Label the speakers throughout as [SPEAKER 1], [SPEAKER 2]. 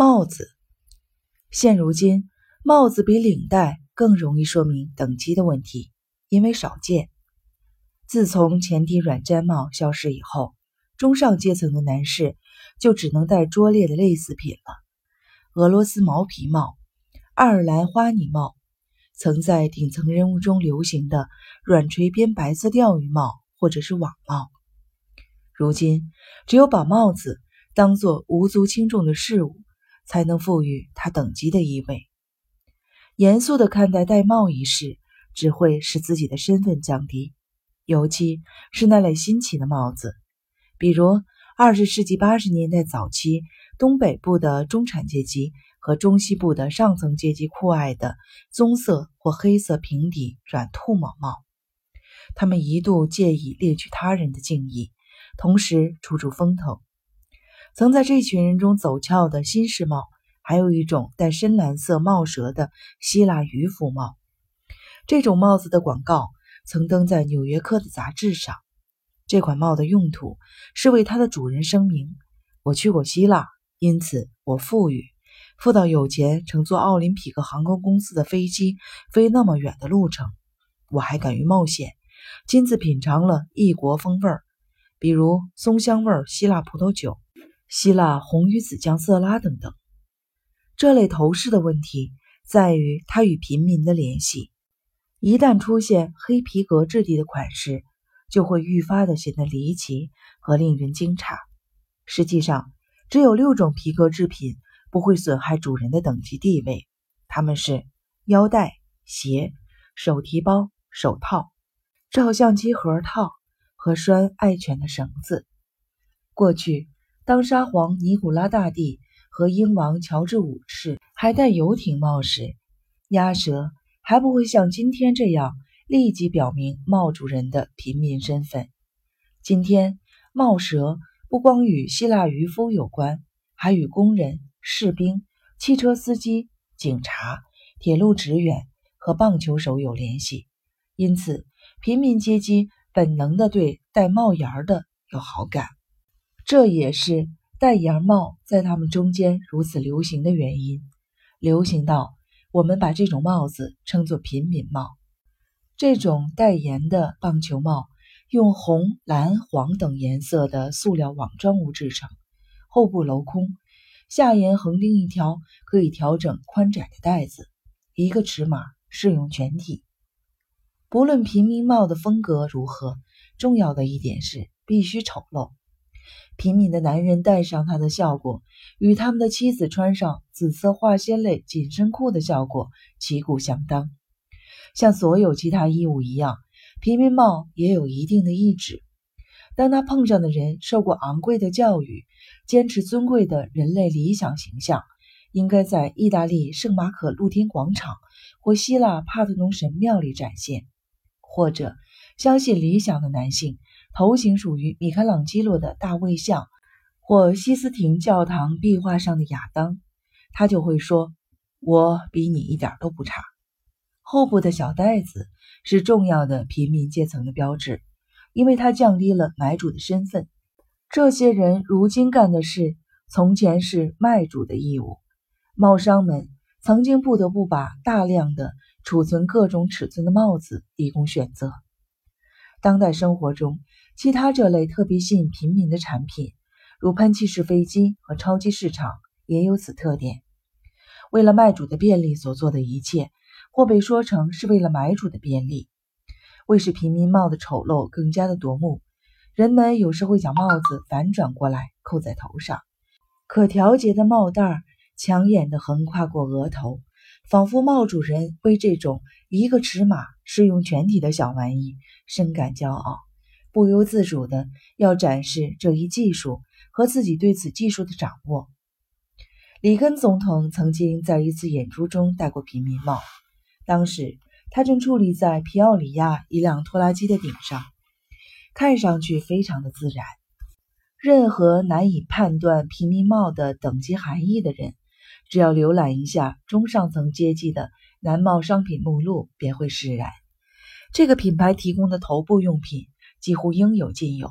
[SPEAKER 1] 帽子。现如今，帽子比领带更容易说明等级的问题，因为少见。自从前底软毡帽消失以后，中上阶层的男士就只能戴拙劣的类似品了。俄罗斯毛皮帽、爱尔兰花呢帽，曾在顶层人物中流行的软垂边白色钓鱼帽或者是网帽，如今只有把帽子当做无足轻重的事物。才能赋予它等级的意味。严肃地看待戴帽一事，只会使自己的身份降低，尤其是那类新奇的帽子，比如二十世纪八十年代早期东北部的中产阶级和中西部的上层阶级酷爱的棕色或黑色平底软兔毛帽。他们一度借以猎取他人的敬意，同时出出风头。曾在这群人中走俏的新式帽，还有一种带深蓝色帽舌的希腊渔夫帽。这种帽子的广告曾登在《纽约客》的杂志上。这款帽的用途是为它的主人声明：“我去过希腊，因此我富裕，富到有钱乘坐奥林匹克航空公司的飞机飞那么远的路程。我还敢于冒险，亲自品尝了异国风味儿，比如松香味儿希腊葡萄酒。”希腊红鱼子酱色拉等等，这类头饰的问题在于它与平民的联系。一旦出现黑皮革质地的款式，就会愈发的显得离奇和令人惊诧。实际上，只有六种皮革制品不会损害主人的等级地位，它们是腰带、鞋、手提包、手套、照相机盒套和拴爱犬的绳子。过去。当沙皇尼古拉大帝和英王乔治五世还戴游艇帽时，鸭舌还不会像今天这样立即表明帽主人的平民身份。今天，帽舌不光与希腊渔夫有关，还与工人、士兵、汽车司机、警察、铁路职员和棒球手有联系。因此，平民阶级本能地对戴帽檐的有好感。这也是戴檐帽在他们中间如此流行的原因，流行到我们把这种帽子称作平民帽。这种带檐的棒球帽用红、蓝、黄等颜色的塑料网状物制成，后部镂空，下沿横钉一条可以调整宽窄的带子，一个尺码适用全体。不论平民帽的风格如何，重要的一点是必须丑陋。平民的男人戴上它的效果，与他们的妻子穿上紫色化纤类紧身裤的效果旗鼓相当。像所有其他衣物一样，平民帽也有一定的意志。当他碰上的人受过昂贵的教育，坚持尊贵的人类理想形象，应该在意大利圣马可露天广场或希腊帕特农神庙里展现，或者相信理想的男性。头型属于米开朗基罗的大卫像，或西斯廷教堂壁画上的亚当，他就会说：“我比你一点都不差。”后部的小袋子是重要的平民阶层的标志，因为它降低了买主的身份。这些人如今干的事，从前是卖主的义务。帽商们曾经不得不把大量的储存各种尺寸的帽子以供选择。当代生活中，其他这类特别吸引平民的产品，如喷气式飞机和超级市场，也有此特点。为了卖主的便利所做的一切，或被说成是为了买主的便利。为使平民帽的丑陋更加的夺目，人们有时会将帽子反转过来扣在头上，可调节的帽带儿抢眼地横跨过额头，仿佛帽主人为这种一个尺码适用全体的小玩意深感骄傲。不由自主的要展示这一技术和自己对此技术的掌握。里根总统曾经在一次演出中戴过平民帽，当时他正矗立在皮奥里亚一辆拖拉机的顶上，看上去非常的自然。任何难以判断平民帽的等级含义的人，只要浏览一下中上层阶级的男帽商品目录，便会释然。这个品牌提供的头部用品。几乎应有尽有，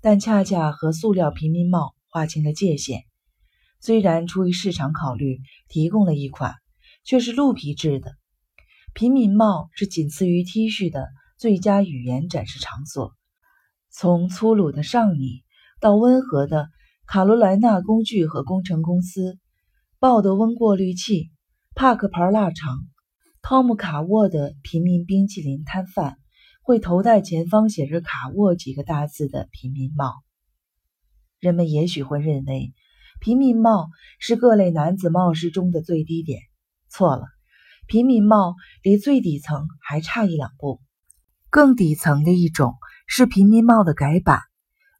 [SPEAKER 1] 但恰恰和塑料平民帽划清了界限。虽然出于市场考虑，提供了一款，却是鹿皮制的。平民帽是仅次于 T 恤的最佳语言展示场所。从粗鲁的上尼到温和的卡罗莱纳工具和工程公司，鲍德温过滤器，帕克牌腊肠，汤姆卡沃的平民冰淇淋摊贩，会头戴前方写着“卡沃”几个大字的平民帽。人们也许会认为，平民帽是各类男子帽饰中的最低点。错了，平民帽离最底层还差一两步。更底层的一种。是平民帽的改版，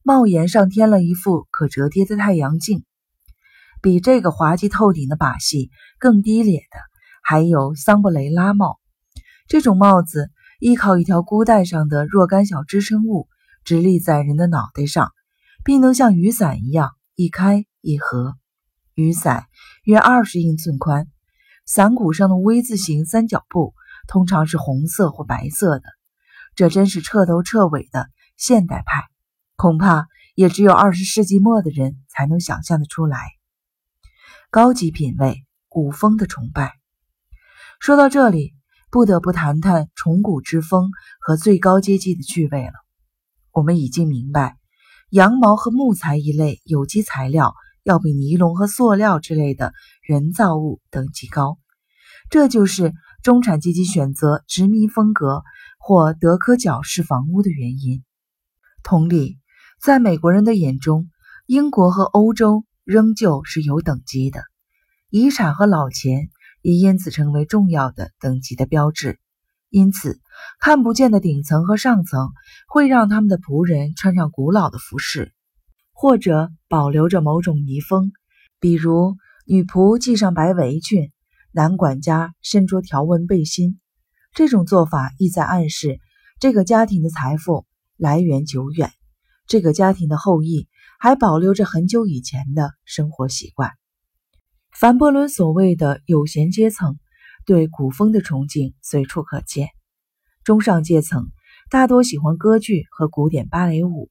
[SPEAKER 1] 帽檐上添了一副可折叠的太阳镜。比这个滑稽透顶的把戏更低劣的，还有桑布雷拉帽。这种帽子依靠一条箍带上的若干小支撑物，直立在人的脑袋上，并能像雨伞一样一开一合。雨伞约二十英寸宽，伞骨上的 V 字形三角布通常是红色或白色的。这真是彻头彻尾的现代派，恐怕也只有二十世纪末的人才能想象得出来。高级品味，古风的崇拜。说到这里，不得不谈谈崇古之风和最高阶级的趣味了。我们已经明白，羊毛和木材一类有机材料要比尼龙和塑料之类的人造物等级高，这就是中产阶级选择殖民风格。或德科角式房屋的原因。同理，在美国人的眼中，英国和欧洲仍旧是有等级的。遗产和老钱也因此成为重要的等级的标志。因此，看不见的顶层和上层会让他们的仆人穿上古老的服饰，或者保留着某种遗风，比如女仆系上白围裙，男管家身着条纹背心。这种做法意在暗示，这个家庭的财富来源久远，这个家庭的后裔还保留着很久以前的生活习惯。凡伯伦所谓的有闲阶层对古风的崇敬随处可见。中上阶层大多喜欢歌剧和古典芭蕾舞，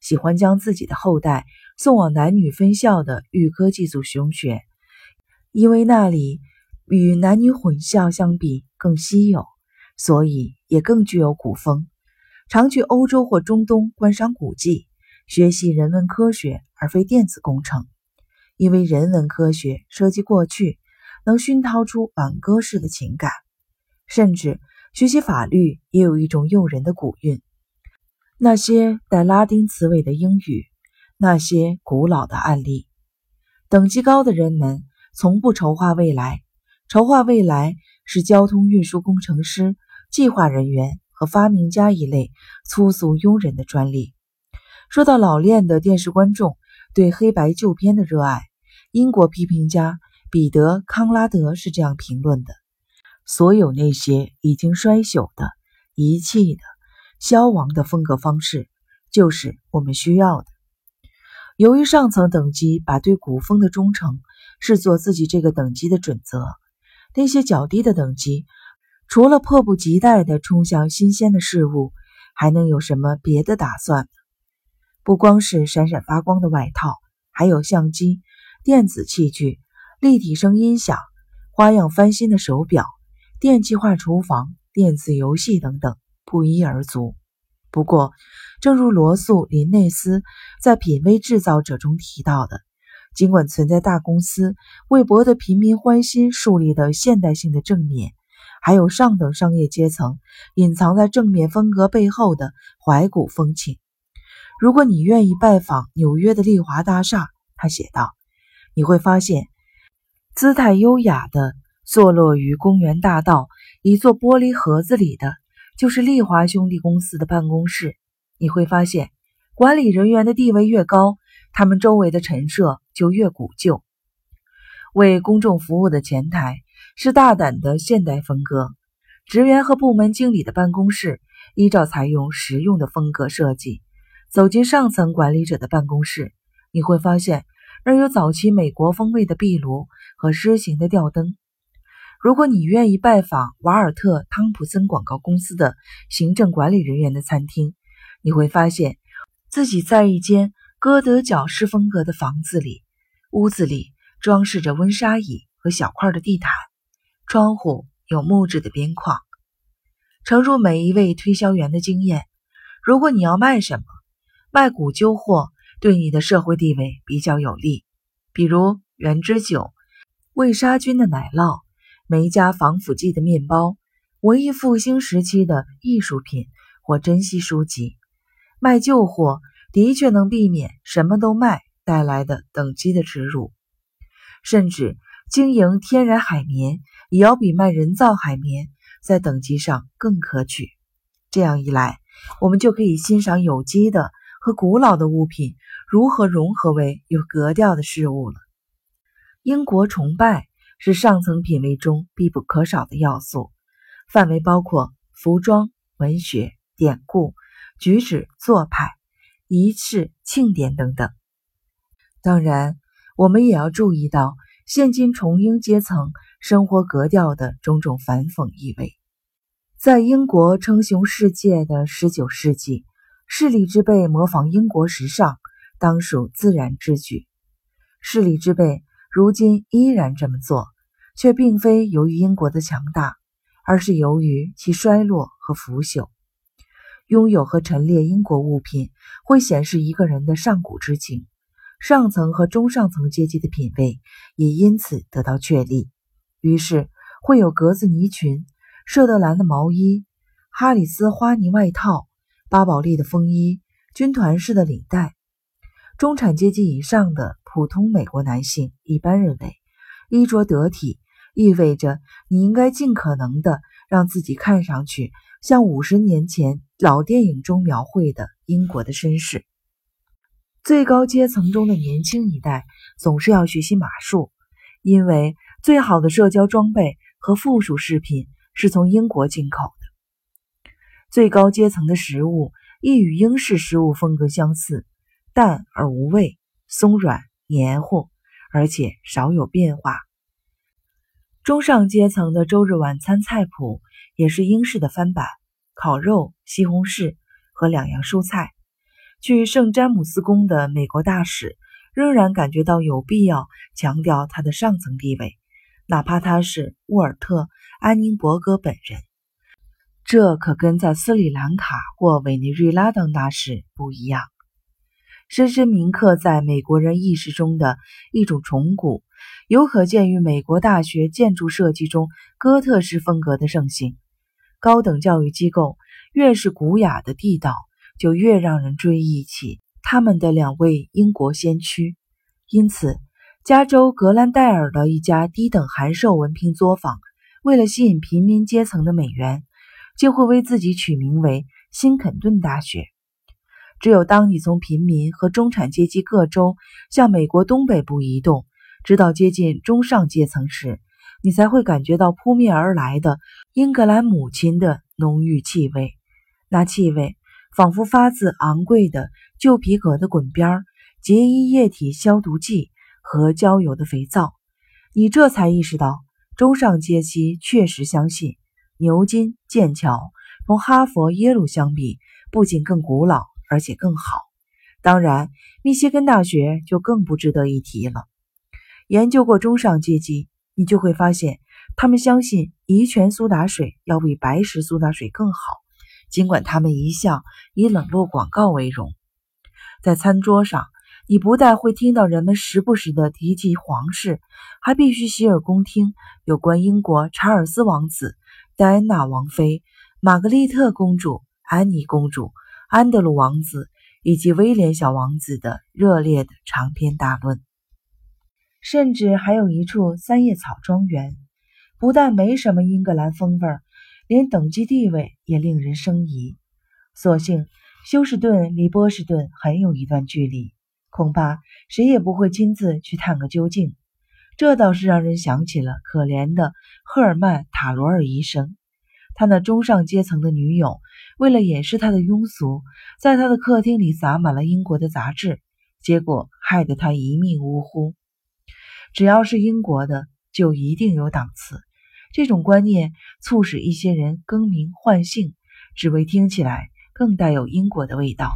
[SPEAKER 1] 喜欢将自己的后代送往男女分校的预科寄宿中学，因为那里与男女混校相比更稀有。所以也更具有古风，常去欧洲或中东观赏古迹，学习人文科学而非电子工程，因为人文科学涉及过去，能熏陶出挽歌式的情感。甚至学习法律也有一种诱人的古韵。那些带拉丁词尾的英语，那些古老的案例，等级高的人们从不筹划未来，筹划未来是交通运输工程师。计划人员和发明家一类粗俗庸人的专利。说到老练的电视观众对黑白旧片的热爱，英国批评家彼得·康拉德是这样评论的：“所有那些已经衰朽的、遗弃的、消亡的风格方式，就是我们需要的。”由于上层等级把对古风的忠诚视作自己这个等级的准则，那些较低的等级。除了迫不及待地冲向新鲜的事物，还能有什么别的打算？不光是闪闪发光的外套，还有相机、电子器具、立体声音响、花样翻新的手表、电气化厨房、电子游戏等等，不一而足。不过，正如罗素·林内斯在《品味制造者》中提到的，尽管存在大公司为博得平民欢心树立的现代性的正面。还有上等商业阶层隐藏在正面风格背后的怀古风情。如果你愿意拜访纽约的丽华大厦，他写道，你会发现，姿态优雅的坐落于公园大道一座玻璃盒子里的，就是丽华兄弟公司的办公室。你会发现，管理人员的地位越高，他们周围的陈设就越古旧。为公众服务的前台。是大胆的现代风格，职员和部门经理的办公室依照采用实用的风格设计。走进上层管理者的办公室，你会发现那儿有早期美国风味的壁炉和狮形的吊灯。如果你愿意拜访瓦尔特·汤普森广告公司的行政管理人员的餐厅，你会发现自己在一间哥德角式风格的房子里，屋子里。装饰着温莎椅和小块的地毯，窗户有木质的边框。诚如每一位推销员的经验，如果你要卖什么，卖古旧货对你的社会地位比较有利，比如原汁酒、未杀菌的奶酪、没加防腐剂的面包、文艺复兴时期的艺术品或珍稀书籍。卖旧货的确能避免什么都卖带来的等级的耻辱。甚至经营天然海绵，也要比卖人造海绵在等级上更可取。这样一来，我们就可以欣赏有机的和古老的物品如何融合为有格调的事物了。英国崇拜是上层品味中必不可少的要素，范围包括服装、文学、典故、举止、做派、仪式、庆典等等。当然。我们也要注意到现今崇英阶层生活格调的种种反讽意味。在英国称雄世界的十九世纪，势力之辈模仿英国时尚，当属自然之举。势力之辈如今依然这么做，却并非由于英国的强大，而是由于其衰落和腐朽。拥有和陈列英国物品，会显示一个人的上古之情。上层和中上层阶级的品味也因此得到确立，于是会有格子呢裙、舍德兰的毛衣、哈里斯花呢外套、巴宝莉的风衣、军团式的领带。中产阶级以上的普通美国男性一般认为，衣着得体意味着你应该尽可能的让自己看上去像五十年前老电影中描绘的英国的绅士。最高阶层中的年轻一代总是要学习马术，因为最好的社交装备和附属饰品是从英国进口的。最高阶层的食物亦与英式食物风格相似，淡而无味，松软黏糊，而且少有变化。中上阶层的周日晚餐菜谱也是英式的翻版：烤肉、西红柿和两样蔬菜。去圣詹姆斯宫的美国大使仍然感觉到有必要强调他的上层地位，哪怕他是沃尔特·安宁伯格本人。这可跟在斯里兰卡或委内瑞拉当大使不一样。深深铭刻在美国人意识中的一种崇古，有可见于美国大学建筑设计中哥特式风格的盛行。高等教育机构越是古雅的地道。就越让人追忆起他们的两位英国先驱，因此，加州格兰戴尔的一家低等函授文凭作坊，为了吸引平民阶层的美元，就会为自己取名为新肯顿大学。只有当你从平民和中产阶级各州向美国东北部移动，直到接近中上阶层时，你才会感觉到扑面而来的英格兰母亲的浓郁气味，那气味。仿佛发自昂贵的旧皮革的滚边、洁衣液体消毒剂和焦油的肥皂，你这才意识到，中上阶级确实相信牛津、剑桥同哈佛、耶鲁相比，不仅更古老，而且更好。当然，密歇根大学就更不值得一提了。研究过中上阶级，你就会发现，他们相信乙醛苏打水要比白石苏打水更好。尽管他们一向以冷落广告为荣，在餐桌上，你不但会听到人们时不时地提及皇室，还必须洗耳恭听有关英国查尔斯王子、戴安娜王妃、玛格丽特公主、安妮公主、安德鲁王子以及威廉小王子的热烈的长篇大论。甚至还有一处三叶草庄园，不但没什么英格兰风味儿。连等级地位也令人生疑。所幸休斯顿离波士顿很有一段距离，恐怕谁也不会亲自去探个究竟。这倒是让人想起了可怜的赫尔曼·塔罗尔医生。他那中上阶层的女友，为了掩饰他的庸俗，在他的客厅里撒满了英国的杂志，结果害得他一命呜呼。只要是英国的，就一定有档次。这种观念促使一些人更名换姓，只为听起来更带有英国的味道。